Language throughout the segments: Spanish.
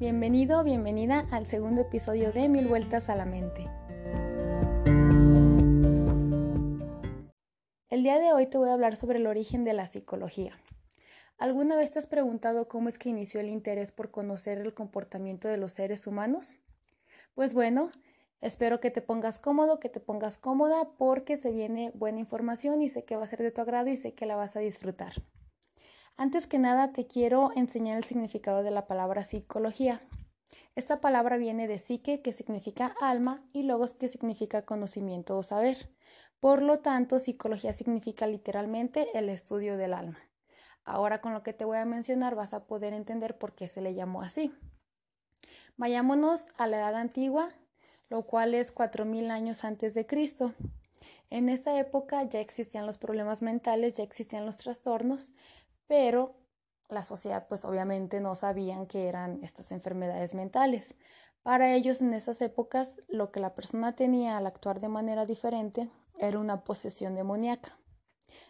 Bienvenido, bienvenida al segundo episodio de Mil Vueltas a la Mente. El día de hoy te voy a hablar sobre el origen de la psicología. ¿Alguna vez te has preguntado cómo es que inició el interés por conocer el comportamiento de los seres humanos? Pues bueno, espero que te pongas cómodo, que te pongas cómoda porque se viene buena información y sé que va a ser de tu agrado y sé que la vas a disfrutar. Antes que nada te quiero enseñar el significado de la palabra psicología. Esta palabra viene de psique, que significa alma, y logos, que significa conocimiento o saber. Por lo tanto, psicología significa literalmente el estudio del alma. Ahora con lo que te voy a mencionar vas a poder entender por qué se le llamó así. Vayámonos a la edad antigua, lo cual es 4.000 años antes de Cristo. En esta época ya existían los problemas mentales, ya existían los trastornos, pero la sociedad pues obviamente no sabían que eran estas enfermedades mentales. Para ellos en esas épocas lo que la persona tenía al actuar de manera diferente era una posesión demoníaca.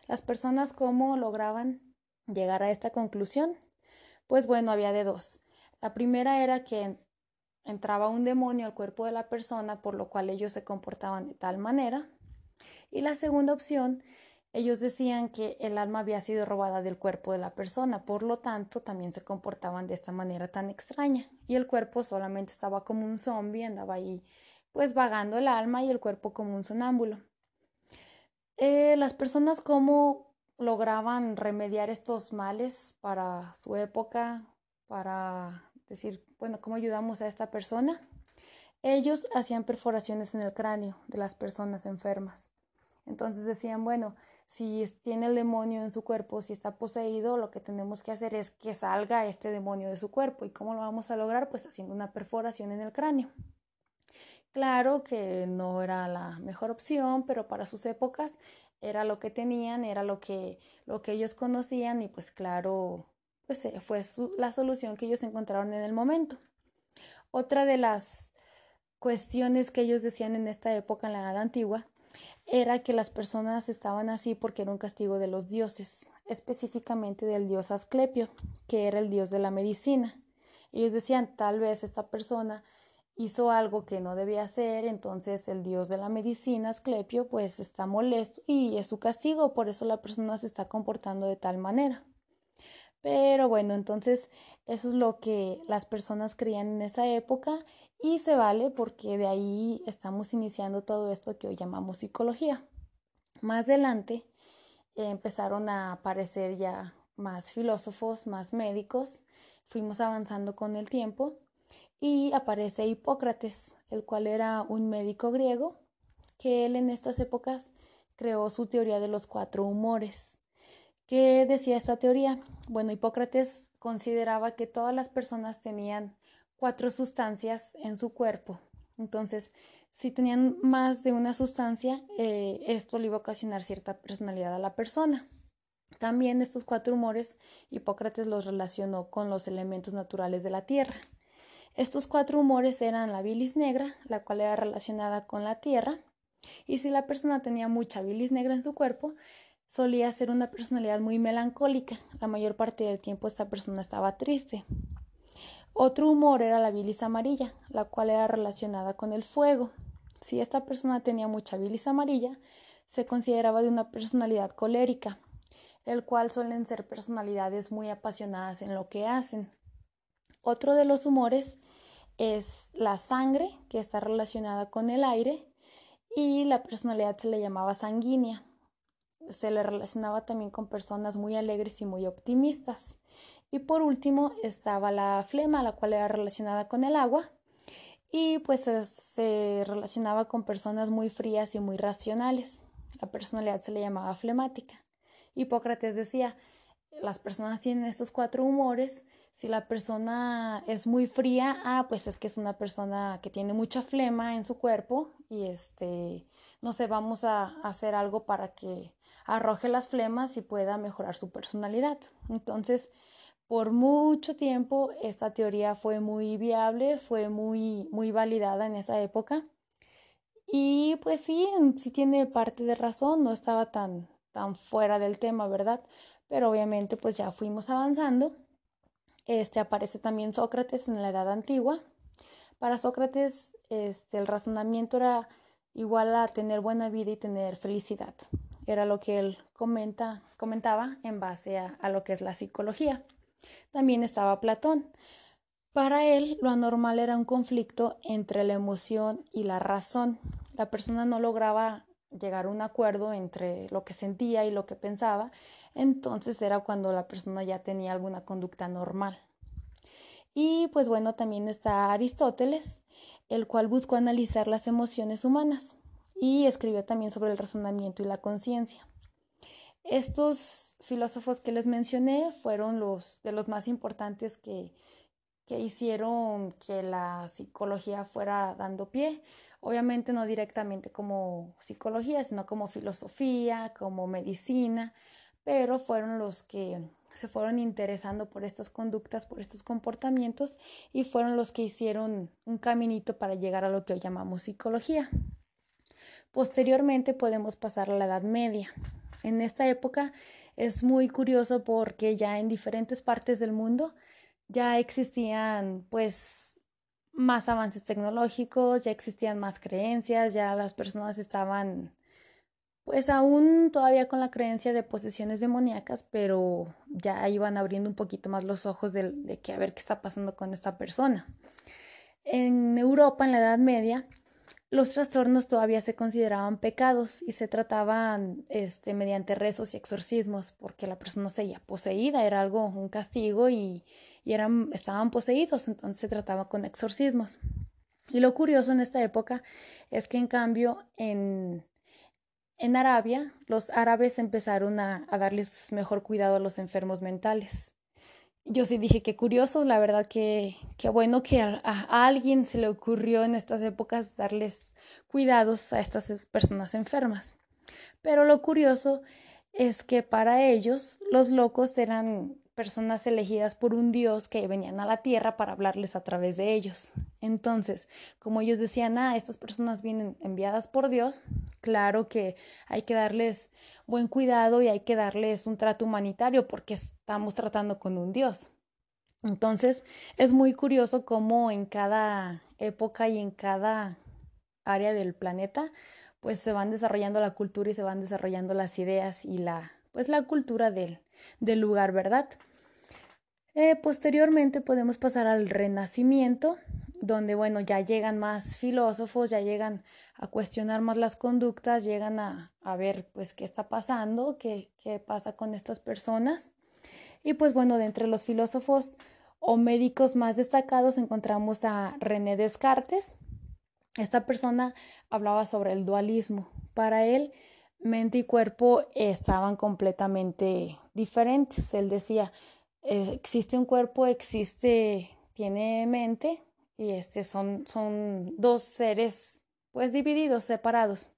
Las personas cómo lograban llegar a esta conclusión? Pues bueno, había de dos. La primera era que entraba un demonio al cuerpo de la persona, por lo cual ellos se comportaban de tal manera. Y la segunda opción ellos decían que el alma había sido robada del cuerpo de la persona, por lo tanto también se comportaban de esta manera tan extraña y el cuerpo solamente estaba como un zombie, andaba ahí pues vagando el alma y el cuerpo como un sonámbulo. Eh, las personas cómo lograban remediar estos males para su época, para decir, bueno, ¿cómo ayudamos a esta persona? Ellos hacían perforaciones en el cráneo de las personas enfermas. Entonces decían, bueno, si tiene el demonio en su cuerpo, si está poseído, lo que tenemos que hacer es que salga este demonio de su cuerpo. ¿Y cómo lo vamos a lograr? Pues haciendo una perforación en el cráneo. Claro que no era la mejor opción, pero para sus épocas era lo que tenían, era lo que, lo que ellos conocían y pues claro, pues eh, fue la solución que ellos encontraron en el momento. Otra de las cuestiones que ellos decían en esta época, en la Edad Antigua, era que las personas estaban así porque era un castigo de los dioses, específicamente del dios Asclepio, que era el dios de la medicina. Ellos decían, tal vez esta persona hizo algo que no debía hacer, entonces el dios de la medicina, Asclepio, pues está molesto y es su castigo, por eso la persona se está comportando de tal manera. Pero bueno, entonces eso es lo que las personas creían en esa época y se vale porque de ahí estamos iniciando todo esto que hoy llamamos psicología. Más adelante empezaron a aparecer ya más filósofos, más médicos, fuimos avanzando con el tiempo y aparece Hipócrates, el cual era un médico griego que él en estas épocas creó su teoría de los cuatro humores. ¿Qué decía esta teoría? Bueno, Hipócrates consideraba que todas las personas tenían cuatro sustancias en su cuerpo. Entonces, si tenían más de una sustancia, eh, esto le iba a ocasionar cierta personalidad a la persona. También estos cuatro humores, Hipócrates los relacionó con los elementos naturales de la tierra. Estos cuatro humores eran la bilis negra, la cual era relacionada con la tierra, y si la persona tenía mucha bilis negra en su cuerpo, solía ser una personalidad muy melancólica. La mayor parte del tiempo esta persona estaba triste. Otro humor era la bilis amarilla, la cual era relacionada con el fuego. Si esta persona tenía mucha bilis amarilla, se consideraba de una personalidad colérica, el cual suelen ser personalidades muy apasionadas en lo que hacen. Otro de los humores es la sangre, que está relacionada con el aire, y la personalidad se le llamaba sanguínea. Se le relacionaba también con personas muy alegres y muy optimistas. Y por último estaba la flema, la cual era relacionada con el agua y pues se relacionaba con personas muy frías y muy racionales. La personalidad se le llamaba flemática. Hipócrates decía, las personas tienen estos cuatro humores. Si la persona es muy fría, ah, pues es que es una persona que tiene mucha flema en su cuerpo y este, no sé, vamos a hacer algo para que arroje las flemas y pueda mejorar su personalidad. Entonces, por mucho tiempo esta teoría fue muy viable, fue muy, muy validada en esa época. Y pues sí, sí tiene parte de razón, no estaba tan, tan fuera del tema, ¿verdad? Pero obviamente pues ya fuimos avanzando. este, aparece también Sócrates en la Edad Antigua. Para Sócrates, este, el razonamiento era igual a tener buena vida y tener felicidad. Era lo que él comenta, comentaba en base a, a lo que es la psicología. También estaba Platón. Para él, lo anormal era un conflicto entre la emoción y la razón. La persona no lograba llegar a un acuerdo entre lo que sentía y lo que pensaba, entonces era cuando la persona ya tenía alguna conducta normal. Y pues bueno, también está Aristóteles, el cual buscó analizar las emociones humanas y escribió también sobre el razonamiento y la conciencia. Estos filósofos que les mencioné fueron los de los más importantes que, que hicieron que la psicología fuera dando pie obviamente no directamente como psicología, sino como filosofía, como medicina, pero fueron los que se fueron interesando por estas conductas, por estos comportamientos y fueron los que hicieron un caminito para llegar a lo que hoy llamamos psicología. Posteriormente podemos pasar a la Edad Media. En esta época es muy curioso porque ya en diferentes partes del mundo ya existían pues más avances tecnológicos, ya existían más creencias, ya las personas estaban pues aún todavía con la creencia de posesiones demoníacas, pero ya iban abriendo un poquito más los ojos de, de, que a ver qué está pasando con esta persona. En Europa, en la Edad Media, los trastornos todavía se consideraban pecados y se trataban este, mediante rezos y exorcismos, porque la persona seguía poseída, era algo, un castigo y, y eran, estaban poseídos, entonces se trataba con exorcismos. Y lo curioso en esta época es que en cambio en, en Arabia los árabes empezaron a, darles mejor cuidado a los enfermos mentales. Yo sí dije que curioso, la verdad que, que bueno que a, a, alguien se le ocurrió en estas épocas darles cuidados a estas personas enfermas. Pero lo curioso es que para ellos los locos eran personas elegidas por un Dios que venían a la tierra para hablarles a través de ellos. Entonces, como ellos decían, ah, estas personas vienen enviadas por Dios, claro que hay que darles buen cuidado y hay que darles un trato humanitario porque estamos tratando con un Dios. Entonces, es muy curioso cómo en cada época y en cada área del planeta, pues se van desarrollando la cultura y se van desarrollando las ideas y la, pues la cultura del, del lugar, ¿verdad? Eh, posteriormente podemos pasar al Renacimiento, donde, bueno, ya llegan más filósofos, ya llegan a cuestionar más las conductas, llegan a, a ver, pues, qué está pasando, qué, qué pasa con estas personas. Y pues, bueno, de entre los filósofos o médicos más destacados encontramos a René Descartes. Esta persona hablaba sobre el dualismo. Para él, mente y cuerpo estaban completamente diferentes. Él decía, existe un cuerpo, existe, tiene mente y este son, son dos seres pues divididos, separados.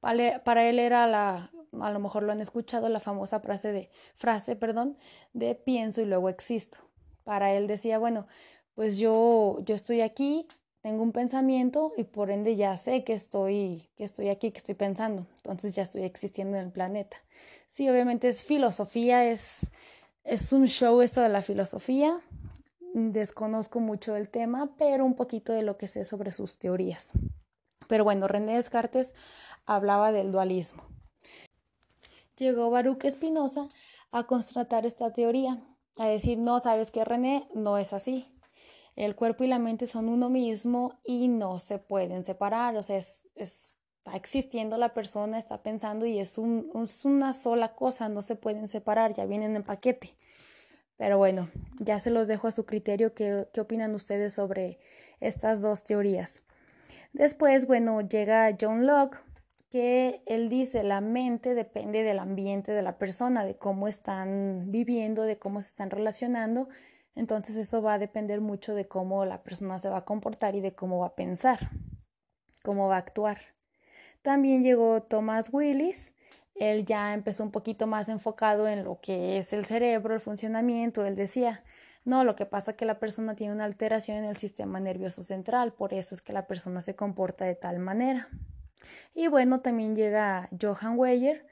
Para, para él era la, a lo mejor lo han escuchado, la famosa frase de, frase, perdón, de pienso y luego existo. Para él decía, bueno, pues yo, yo estoy aquí, tengo un pensamiento y por ende ya sé que estoy, que estoy aquí, que estoy pensando. Entonces ya estoy existiendo en el planeta. Sí, obviamente es filosofía, es, es un show esto de la filosofía. Desconozco mucho el tema, pero un poquito de lo que sé sobre sus teorías. Pero bueno, René Descartes hablaba del dualismo. Llegó Baruch Espinosa a constatar esta teoría, a decir, no, sabes que René no es así. El cuerpo y la mente son uno mismo y no se pueden separar, o sea, es, está existiendo la persona, está pensando y es, un, es una sola cosa, no se pueden separar, ya vienen en paquete. Pero bueno, ya se los dejo a su criterio qué, qué opinan ustedes sobre estas dos teorías. Después, bueno, llega John Locke, que él dice la mente depende del ambiente de la persona, de cómo están viviendo, de cómo se están relacionando. Entonces eso va a depender mucho de cómo la persona se va a comportar y de cómo va a pensar, cómo va a actuar. También llegó Thomas Willis. Él ya empezó un poquito más enfocado en lo que es el cerebro, el funcionamiento. Él decía, no, lo que pasa es que la persona tiene una alteración en el sistema nervioso central, por eso es que la persona se comporta de tal manera. Y bueno, también llega Johann Weyer.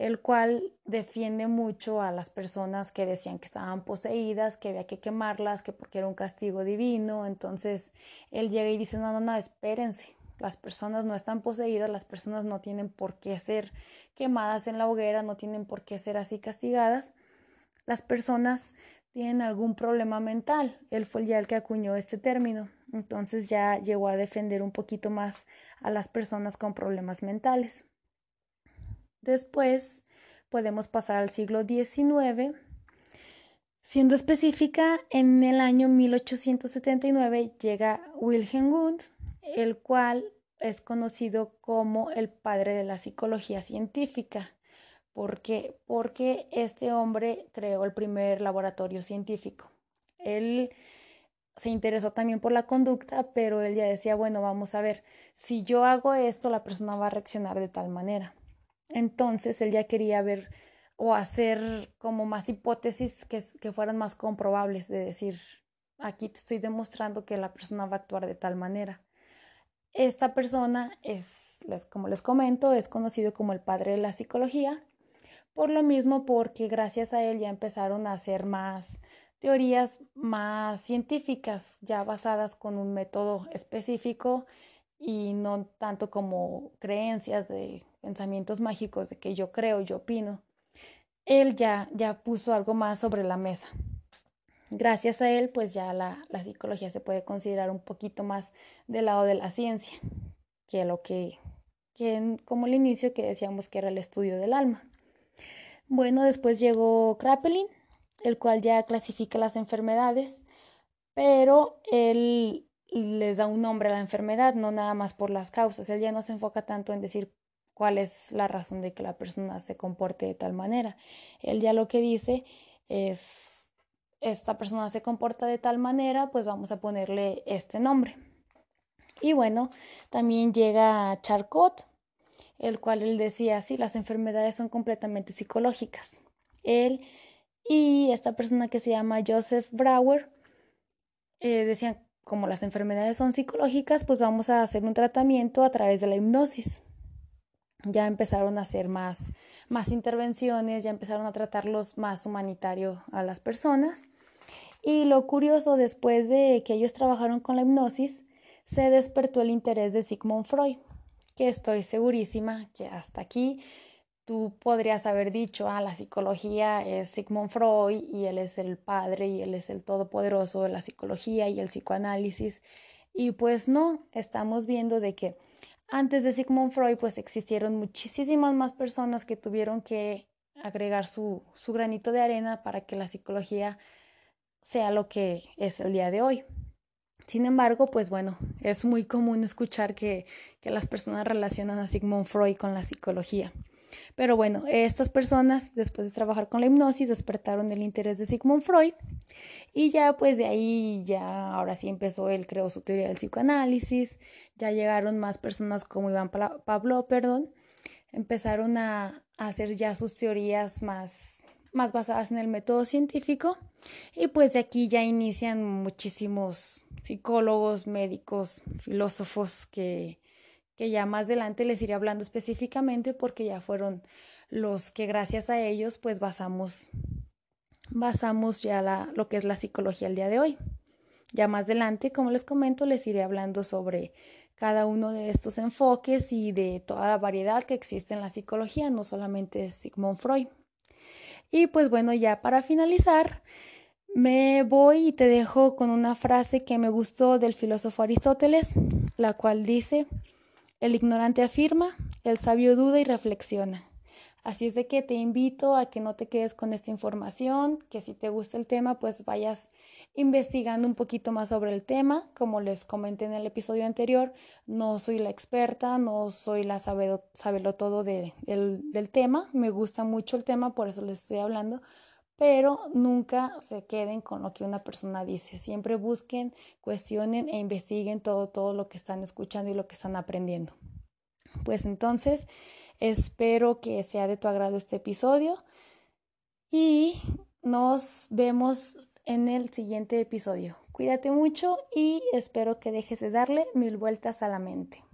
el cual defiende mucho a las personas que decían que estaban poseídas, que había que quemarlas, que porque era un castigo divino. Entonces él llega y dice, no, no, no, espérense, las personas no están poseídas, las personas no tienen por qué ser quemadas en la hoguera, no tienen por qué ser así castigadas. Las personas tienen algún problema mental. Él fue ya el que acuñó este término. Entonces ya llegó a defender un poquito más a las personas con problemas mentales. Después podemos pasar al siglo XIX. Siendo específica, en el año 1879 llega Wilhelm Wundt, el cual es conocido como el padre de la psicología científica. ¿Por qué? Porque este hombre creó el primer laboratorio científico. Él se interesó también por la conducta, pero él ya decía, bueno, vamos a ver, si yo hago esto, la persona va a reaccionar de tal manera. Entonces él ya quería ver o hacer como más hipótesis que, que fueran más comprobables, de decir, aquí te estoy demostrando que la persona va a actuar de tal manera. Esta persona es, como les comento, es conocido como el padre de la psicología, por lo mismo porque gracias a él ya empezaron a hacer más teorías más científicas, ya basadas con un método específico y no tanto como creencias de pensamientos mágicos de que yo creo, yo opino, él ya, ya puso algo más sobre la mesa. Gracias a él, pues ya la, la psicología se puede considerar un poquito más del lado de la ciencia que lo que, que como el inicio que decíamos que era el estudio del alma. Bueno, después llegó Kraepelin, el cual ya clasifica las enfermedades, pero él les da un nombre a la enfermedad, no nada más por las causas. Él ya no se enfoca tanto en decir cuál es la razón de que la persona se comporte de tal manera. Él ya lo que dice es, esta persona se comporta de tal manera, pues vamos a ponerle este nombre. Y bueno, también llega Charcot, el cual él decía, sí, las enfermedades son completamente psicológicas. Él y esta persona que se llama Joseph Brauer eh, decían, como las enfermedades son psicológicas, pues vamos a hacer un tratamiento a través de la hipnosis ya empezaron a hacer más, más intervenciones, ya empezaron a tratarlos más humanitario a las personas. Y lo curioso, después de que ellos trabajaron con la hipnosis, se despertó el interés de Sigmund Freud, que estoy segurísima que hasta aquí tú podrías haber dicho, ah, la psicología es Sigmund Freud y él es el padre y él es el todopoderoso de la psicología y el psicoanálisis. Y pues no, estamos viendo de que antes de Sigmund Freud, pues existieron muchísimas más personas que tuvieron que agregar su, su granito de arena para que la psicología sea lo que es el día de hoy. Sin embargo, pues bueno, es muy común escuchar que, que las personas relacionan a Sigmund Freud con la psicología. Pero bueno, estas personas, después de trabajar con la hipnosis, despertaron el interés de Sigmund Freud y ya pues de ahí, ya ahora sí empezó, él creó su teoría del psicoanálisis, ya llegaron más personas como Iván Pablo, perdón, empezaron a, hacer ya sus teorías más, más basadas en el método científico y pues de aquí ya inician muchísimos psicólogos, médicos, filósofos que que ya más adelante les iré hablando específicamente porque ya fueron los que gracias a ellos pues basamos, basamos ya la, lo que es la psicología el día de hoy. Ya más adelante, como les comento, les iré hablando sobre cada uno de estos enfoques y de toda la variedad que existe en la psicología, no solamente Sigmund Freud. Y pues bueno, ya para finalizar, me voy y te dejo con una frase que me gustó del filósofo Aristóteles, la cual dice, el ignorante afirma, el sabio duda y reflexiona. Así es de que te invito a que no te quedes con esta información, que si te gusta el tema, pues vayas investigando un poquito más sobre el tema. Como les comenté en el episodio anterior, no soy la experta, no soy la sabelo, todo del, del tema. Me gusta mucho el tema, por eso les estoy hablando, pero nunca se queden con lo que una persona dice. Siempre busquen, cuestionen e investiguen todo, todo lo que están escuchando y lo que están aprendiendo. Pues entonces, espero que sea de tu agrado este episodio y nos vemos en el siguiente episodio. Cuídate mucho y espero que dejes de darle mil vueltas a la mente.